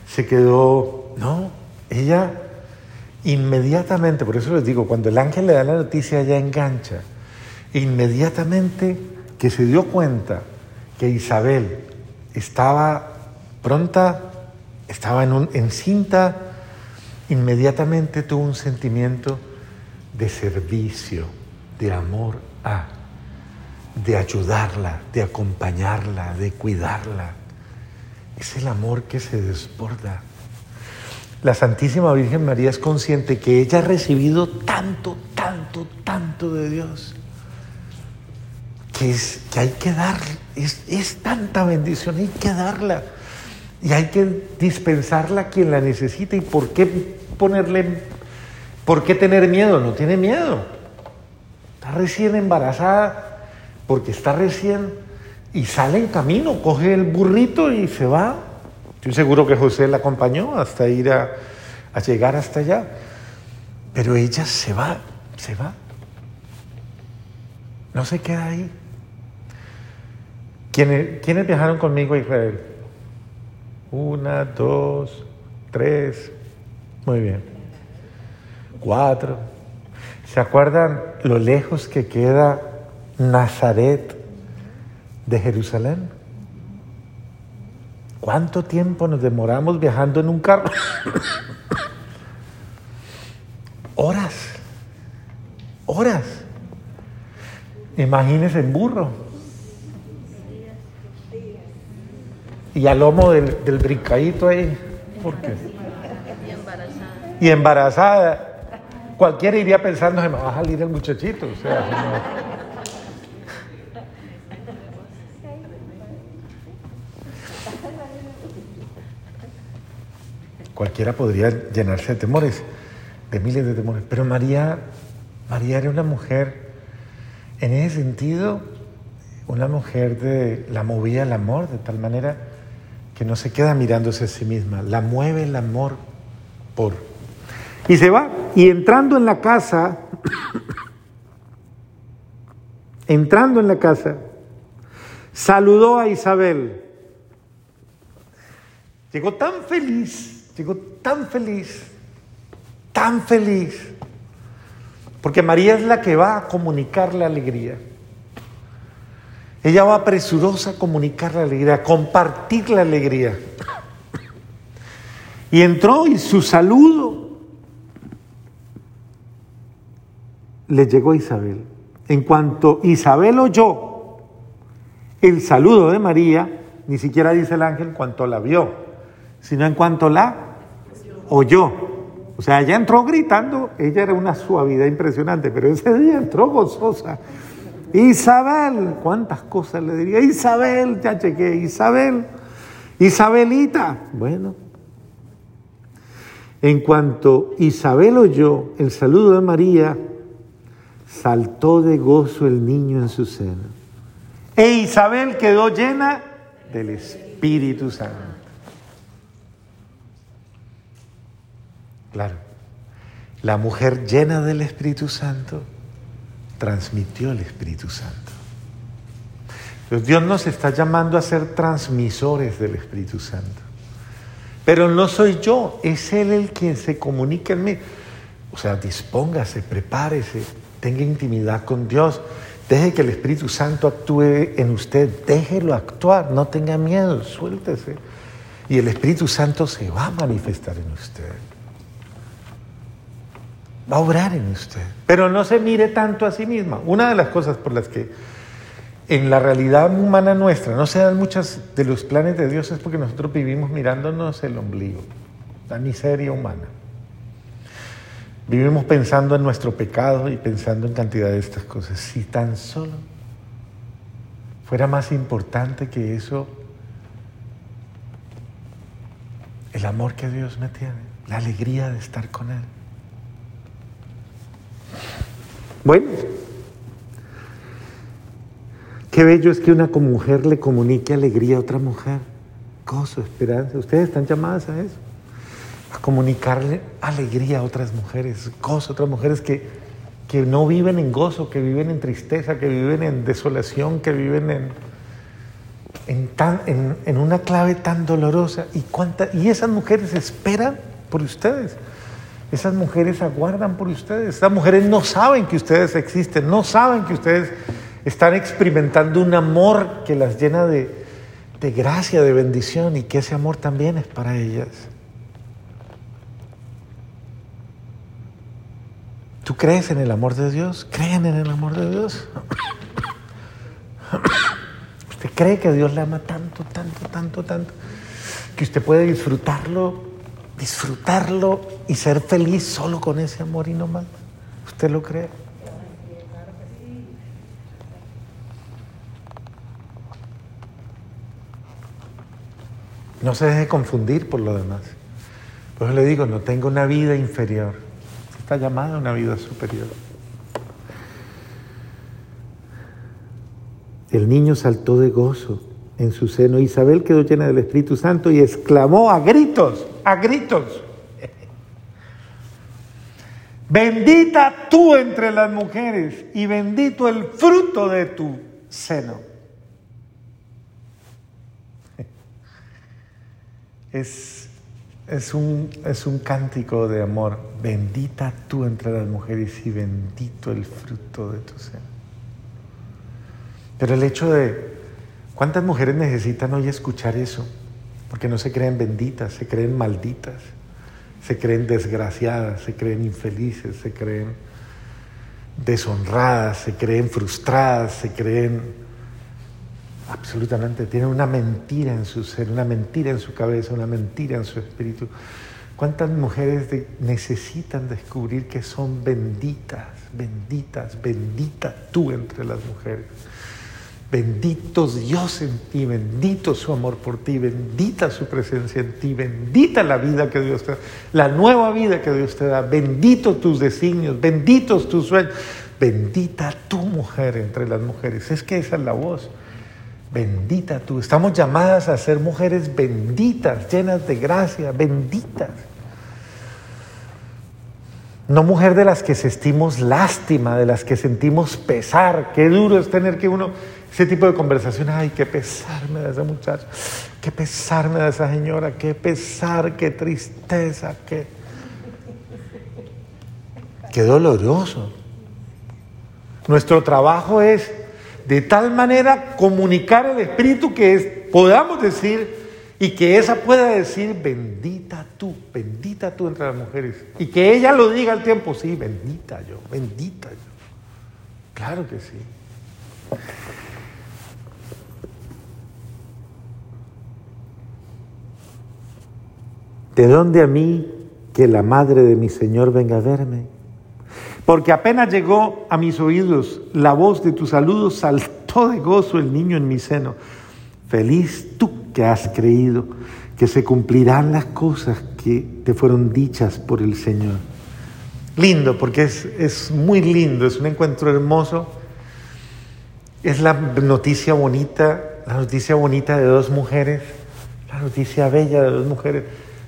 se quedó, no, ella inmediatamente, por eso les digo, cuando el ángel le da la noticia, ella engancha. Inmediatamente que se dio cuenta que Isabel estaba pronta, estaba en un, encinta, inmediatamente tuvo un sentimiento de servicio, de amor a, de ayudarla, de acompañarla, de cuidarla. Es el amor que se desborda la Santísima Virgen María es consciente que ella ha recibido tanto, tanto, tanto de Dios, que, es, que hay que dar, es, es tanta bendición, hay que darla. Y hay que dispensarla a quien la necesita. ¿Y por qué ponerle, por qué tener miedo? No tiene miedo. Está recién embarazada porque está recién y sale en camino, coge el burrito y se va. Estoy seguro que José la acompañó hasta ir a, llegar hasta allá. Pero ella se va, se va. No se queda ahí. ¿Quiénes, ¿quiénes viajaron conmigo a Israel? Una, dos, tres. Muy bien. Cuatro. ¿Se acuerdan lo lejos que queda Nazaret de Jerusalén? ¿Cuánto tiempo nos demoramos viajando en un carro? horas. Horas. Imagínense en burro. Y al lomo del, del brincadito ahí. ¿Por qué? Y embarazada. Y embarazada. Cualquiera iría pensando, se me va a salir el muchachito. O sea, Cualquiera podría llenarse de temores, de miles de temores. Pero María, María era una mujer, en ese sentido, una mujer de la movía el amor de tal manera que no se queda mirándose a sí misma, la mueve el amor por. Y se va, y entrando en la casa, <coughs> entrando en la casa, saludó a Isabel. Llegó tan feliz, llegó tan feliz, tan feliz, porque María es la que va a comunicar la alegría. Ella va presurosa a comunicar la alegría, a compartir la alegría. Y entró y su saludo le llegó a Isabel. En cuanto Isabel oyó el saludo de María, ni siquiera dice el ángel cuanto la vio, sino en cuanto la oyó. O sea, ella entró gritando, ella era una suavidad impresionante, pero ese día entró gozosa. Isabel, ¿cuántas cosas le diría? Isabel, ya chequé, Isabel, Isabelita. Bueno, en cuanto Isabel oyó el saludo de María, saltó de gozo el niño en su seno. E Isabel quedó llena del Espíritu Santo. Claro, la mujer llena del Espíritu Santo transmitió el Espíritu Santo. Entonces Dios nos está llamando a ser transmisores del Espíritu Santo. Pero no soy yo, es Él el quien se comunica en mí. O sea, dispóngase, prepárese, tenga intimidad con Dios, deje que el Espíritu Santo actúe en usted, déjelo actuar, no tenga miedo, suéltese. Y el Espíritu Santo se va a manifestar en usted. Va a obrar en usted. Pero no se mire tanto a sí misma. Una de las cosas por las que en la realidad humana nuestra no se dan muchos de los planes de Dios es porque nosotros vivimos mirándonos el ombligo, la miseria humana. Vivimos pensando en nuestro pecado y pensando en cantidad de estas cosas. Si tan solo fuera más importante que eso, el amor que Dios me tiene, la alegría de estar con Él. Bueno, qué bello es que una mujer le comunique alegría a otra mujer, gozo, esperanza. Ustedes están llamadas a eso, a comunicarle alegría a otras mujeres, gozo a otras mujeres que, que no viven en gozo, que viven en tristeza, que viven en desolación, que viven en, en, una clave tan dolorosa. ¿Y, cuánta, y esas mujeres esperan por ustedes. Esas mujeres aguardan por ustedes. Esas mujeres no saben que ustedes existen, no saben que ustedes están experimentando un amor que las llena de, de gracia, de bendición y que ese amor también es para ellas. ¿Tú crees en el amor de Dios? ¿Creen en el amor de Dios? ¿Usted cree que Dios le ama tanto, tanto, tanto, tanto? Que usted puede disfrutarlo disfrutarlo y ser feliz solo con ese amor y no más. ¿Usted lo cree? No se deje confundir por lo demás. Por eso le digo, no tengo una vida inferior. Está llamada una vida superior. El niño saltó de gozo en su seno. Isabel quedó llena del Espíritu Santo y exclamó a gritos, a gritos. Bendita tú entre las mujeres y bendito el fruto de tu seno. Es, es, un, es un cántico de amor. Bendita tú entre las mujeres y bendito el fruto de tu seno. Pero el hecho de, ¿cuántas mujeres necesitan hoy escuchar eso? Porque no se creen benditas, se creen malditas, se creen desgraciadas, se creen infelices, se creen deshonradas, se creen frustradas, se creen Absolutamente, tiene una mentira en su ser, una mentira en su cabeza, una mentira en su espíritu. ¿Cuántas mujeres necesitan descubrir que son benditas, benditas, bendita tú entre las mujeres? Bendito Dios en ti, bendito su amor por ti, bendita su presencia en ti, bendita la vida que Dios te da, la nueva vida que Dios te da, bendito tus designios, benditos tus sueños, bendita tu mujer entre las mujeres. Es que esa es la voz. Bendita tú. Estamos llamadas a ser mujeres benditas, llenas de gracia, benditas. No mujer de las que sentimos lástima, de las que sentimos pesar. Qué duro es tener que uno, ese tipo de conversación, ay, qué pesar me da esa muchacha, qué pesar me da esa señora, qué pesar, qué tristeza, qué... Qué doloroso. Nuestro trabajo es de tal manera comunicar el Espíritu que podamos decir y que esa pueda decir, bendita tú, bendita tú entre las mujeres. Y que ella lo diga al tiempo, sí, bendita yo, bendita yo. Claro que sí. ¿De dónde a mí que la madre de mi Señor venga a verme? Porque apenas llegó a mis oídos la voz de tu saludo, saltó de gozo el niño en mi seno. Feliz tú que has creído que se cumplirán las cosas que te fueron dichas por el Señor. Lindo, porque es, es muy lindo, es un encuentro hermoso. Es la noticia bonita, la noticia bonita de dos mujeres, la noticia bella de dos mujeres.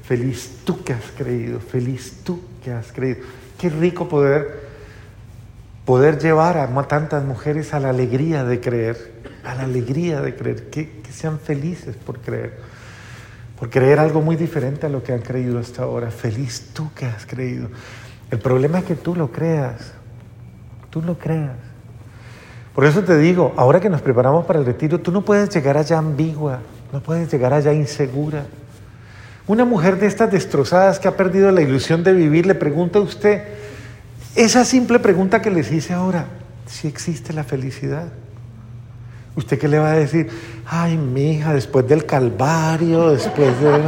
Feliz tú que has creído, feliz tú que has creído. Qué rico poder poder llevar a tantas mujeres a la alegría de creer, a la alegría de creer, que, sean felices por creer, por creer algo muy diferente a lo que han creído hasta ahora. Feliz tú que has creído. El problema es que tú lo creas, tú lo creas. Por eso te digo, ahora que nos preparamos para el retiro, tú no puedes llegar allá ambigua, no puedes llegar allá insegura. Una mujer de estas destrozadas que ha perdido la ilusión de vivir le pregunta a usted, esa simple pregunta que les hice ahora, si existe la felicidad. ¿Usted qué le va a decir? Ay, mi hija, después del calvario, después de...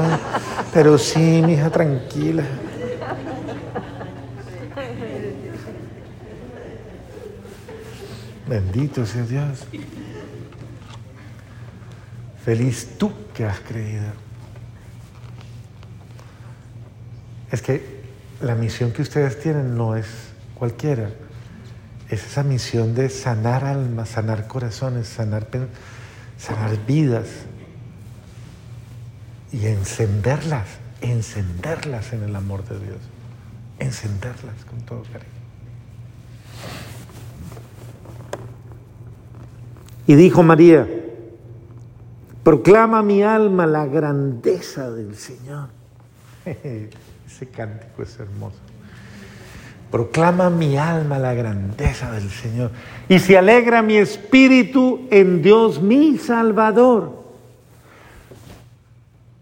Pero sí, mi hija, tranquila. Bendito sea Dios. Feliz tú que has creído. Es que la misión que ustedes tienen no es cualquiera, es esa misión de sanar almas, sanar corazones, sanar, sanar vidas y encenderlas, encenderlas en el amor de Dios, encenderlas con todo cariño. Y dijo María, proclama mi alma la grandeza del Señor. <laughs> Ese cántico es hermoso. Proclama mi alma la grandeza del Señor. Y se alegra mi espíritu en Dios mi Salvador.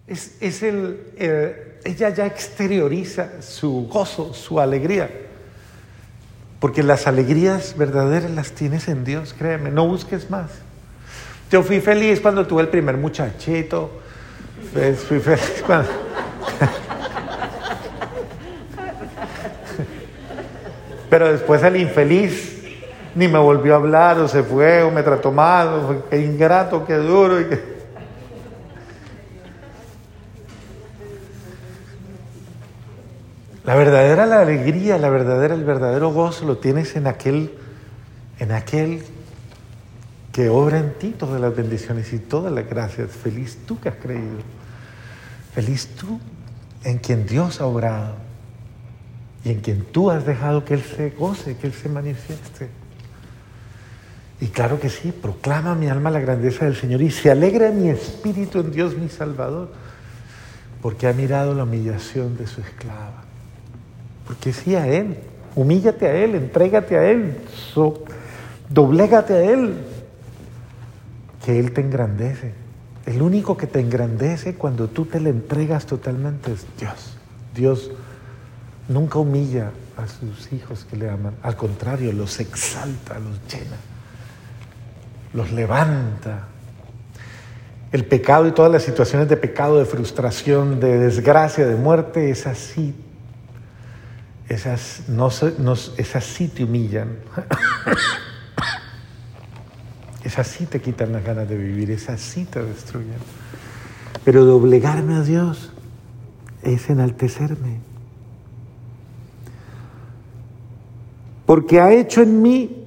Es, el, ella ya exterioriza su gozo, su alegría. Porque las alegrías verdaderas las tienes en Dios, créeme, no busques más. Yo fui feliz cuando tuve el primer muchachito. Fui feliz cuando... <laughs> Pero después el infeliz ni me volvió a hablar, o se fue, o me trató mal, o qué ingrato, qué duro. Y. La verdadera la alegría, la verdadera, el verdadero gozo lo tienes en aquel, en aquel que obra en ti todas las bendiciones y todas las gracias. Feliz tú que has creído. Feliz tú en quien Dios ha obrado y en quien tú has dejado que Él se goce, que Él se manifieste. Y claro que sí, proclama mi alma la grandeza del Señor y se alegra mi espíritu en Dios mi Salvador, porque ha mirado la humillación de su esclava. Porque sí a Él, humíllate a Él, entrégate a Él, so, doblégate a Él, que Él te engrandece. El único que te engrandece cuando tú te le entregas totalmente es Dios. Dios nunca humilla a sus hijos que le aman, al contrario, los exalta, los llena, los levanta. El pecado y todas las situaciones de pecado, de frustración, de desgracia, de muerte, es así esas, no, esas sí te humillan, <coughs> esas sí te quitan las ganas de vivir, esas sí te destruyen. Pero doblegarme a Dios es enaltecerme. Porque ha hecho en mí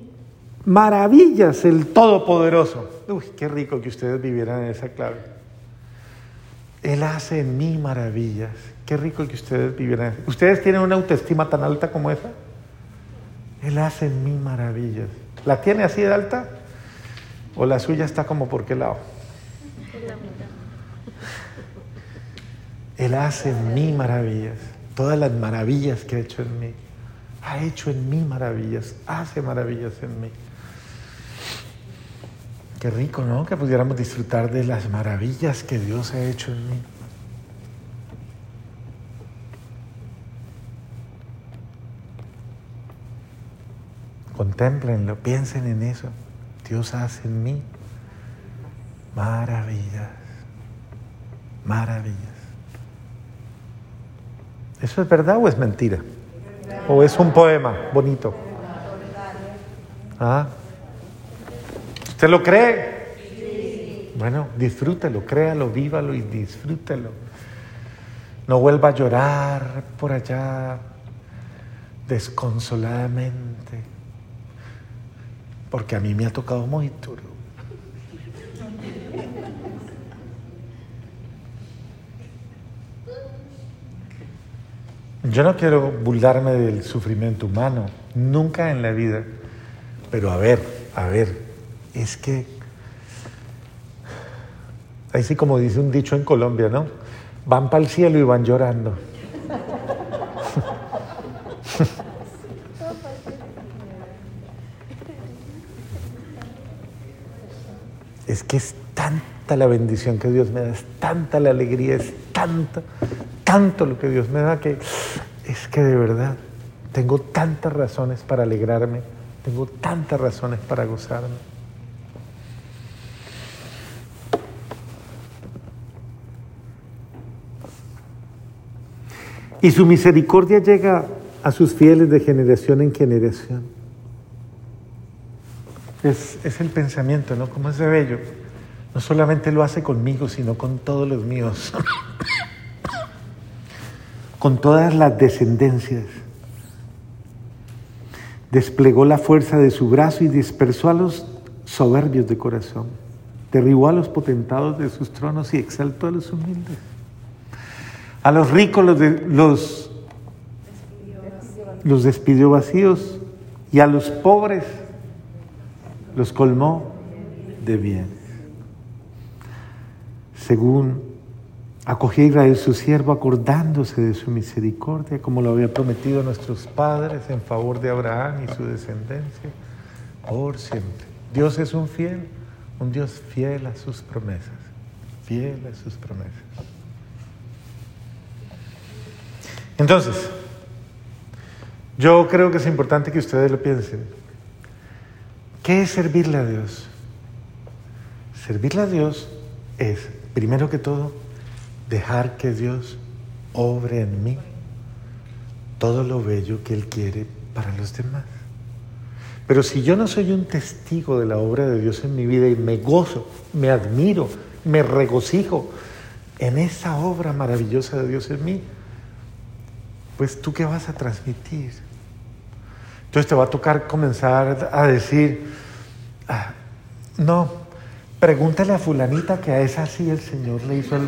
maravillas el Todopoderoso. Uy, qué rico que ustedes vivieran en esa clave. Él hace en mí maravillas. Qué rico que ustedes vivieran. ¿Ustedes tienen una autoestima tan alta como esa? Él hace en mí maravillas. ¿La tiene así de alta? ¿O la suya está como por qué lado? Él hace en mí maravillas. Todas las maravillas que ha hecho en mí. Ha hecho en mí maravillas. Hace maravillas en mí. Qué rico, ¿no? Que pudiéramos disfrutar de las maravillas que Dios ha hecho en mí. Contémplenlo, piensen en eso. Dios hace en mí maravillas, maravillas. ¿Eso es verdad o es mentira? ¿O es un poema bonito? ¿Ah? ¿Usted lo cree? Bueno, disfrútelo, créalo, vívalo y disfrútelo. No vuelva a llorar por allá desconsoladamente porque a mí me ha tocado muy duro. Yo no quiero burlarme del sufrimiento humano, nunca en la vida, pero a ver, a ver, es que, así como dice un dicho en Colombia, ¿no? Van para el cielo y van llorando. <laughs> es que es tanta la bendición que Dios me da, es tanta la alegría, es tanto, tanto lo que Dios me da que es que de verdad tengo tantas razones para alegrarme, tengo tantas razones para gozarme. Y su misericordia llega a sus fieles de generación en generación. Es, el pensamiento, ¿no? Como es de bello. No solamente lo hace conmigo, sino con todos los míos. <laughs> con todas las descendencias. Desplegó la fuerza de su brazo y dispersó a los soberbios de corazón. Derribó a los potentados de sus tronos y exaltó a los humildes. A los ricos los, los, los despidió vacíos y a los pobres los colmó de bien. Según acogió a su siervo acordándose de su misericordia, como lo había prometido a nuestros padres en favor de Abraham y su descendencia, por siempre. Dios es un fiel, un Dios fiel a sus promesas, fiel a sus promesas. Entonces, yo creo que es importante que ustedes lo piensen. ¿Qué es servirle a Dios? Servirle a Dios es, primero que todo, dejar que Dios obre en mí todo lo bello que Él quiere para los demás. Pero si yo no soy un testigo de la obra de Dios en mi vida y me gozo, me admiro, me regocijo en esa obra maravillosa de Dios en mí, pues tú qué vas a transmitir. Entonces te va a tocar comenzar a decir, ah, no, pregúntale a fulanita que a esa sí el Señor le hizo el...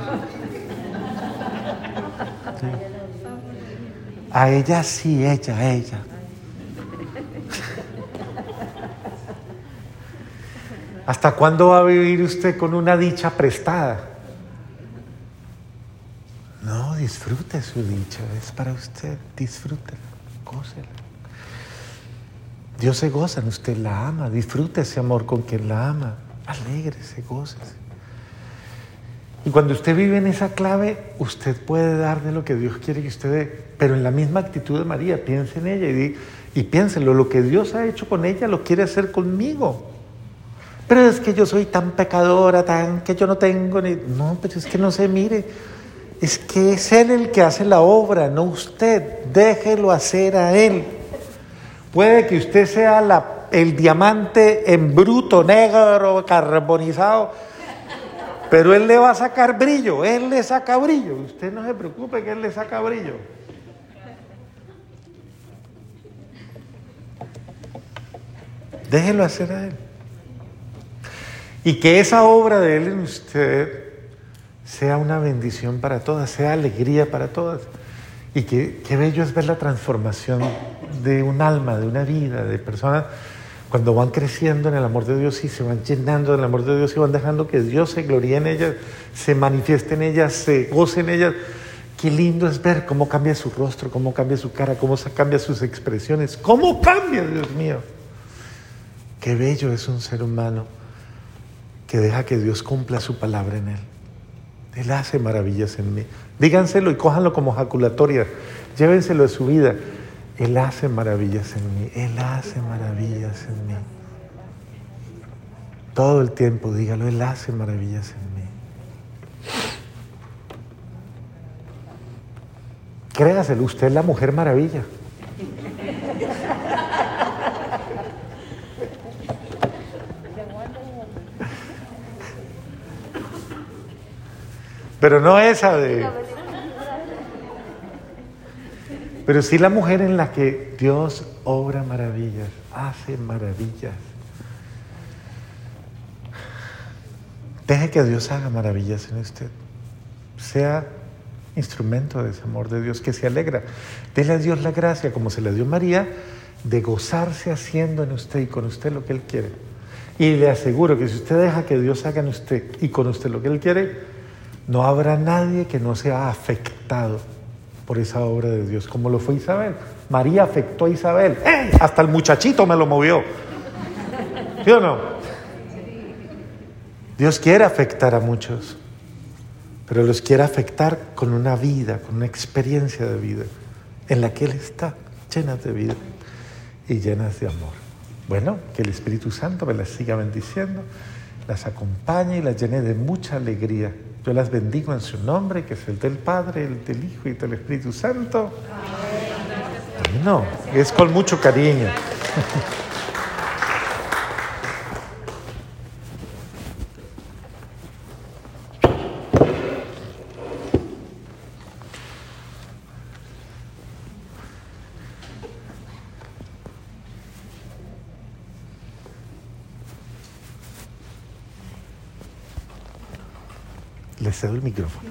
A ella sí, ella, a ella. ¿Hasta cuándo va a vivir usted con una dicha prestada? No, disfrute su dicha, es para usted, disfrútela, gócela. Dios se goza usted, la ama, disfrute ese amor con quien la ama, alégrese, gócese. Y cuando usted vive en esa clave, usted puede dar de lo que Dios quiere que usted dé, pero en la misma actitud de María, piense en ella y, y piénselo, lo que Dios ha hecho con ella lo quiere hacer conmigo. Pero es que yo soy tan pecadora, tan que yo no tengo ni... No, pero es que no se mire. Es que es Él el que hace la obra, no usted. Déjelo hacer a Él. Puede que usted sea el diamante en bruto, negro, carbonizado, pero Él le va a sacar brillo, Él le saca brillo. Usted no se preocupe que Él le saca brillo. Déjelo hacer a Él. Y que esa obra de Él en usted sea una bendición para todas, sea alegría para todas. Y que bello es ver la transformación de un alma, de una vida, de personas, cuando van creciendo en el amor de Dios y se van llenando del amor de Dios y van dejando que Dios se gloríe en ellas, se manifieste en ellas, se goce en ellas. Qué lindo es ver cómo cambia su rostro, cómo cambia su cara, cómo cambia sus expresiones, cómo cambia, Dios mío. Qué bello es un ser humano que deja que Dios cumpla su palabra en él. Él hace maravillas en mí. Díganselo y cójanlo como jaculatoria. Llévenselo de su vida. Él hace maravillas en mí. Él hace maravillas en mí. Todo el tiempo dígalo, Él hace maravillas en mí. Créaselo, usted es la mujer maravilla. Pero no esa de... Pero sí la mujer en la que Dios obra maravillas, hace maravillas. Deje que Dios haga maravillas en usted. Sea instrumento de ese amor de Dios que se alegra. Dele a Dios la gracia, como se le dio a María, de gozarse haciendo en usted y con usted lo que Él quiere. Y le aseguro que si usted deja que Dios haga en usted y con usted lo que Él quiere, no habrá nadie que no sea afectado por esa obra de Dios, como lo fue Isabel. María afectó a Isabel. ¡Eh! Hasta el muchachito me lo movió. ¿Sí o no? Dios quiere afectar a muchos, pero los quiere afectar con una vida, con una experiencia de vida, en la que Él está, llenas de vida y llenas de amor. Bueno, que el Espíritu Santo me las siga bendiciendo, las acompañe y las llene de mucha alegría yo las bendigo en su nombre, que es el del Padre, el del Hijo y del Espíritu Santo. No, es con mucho cariño. Cedo el micrófono.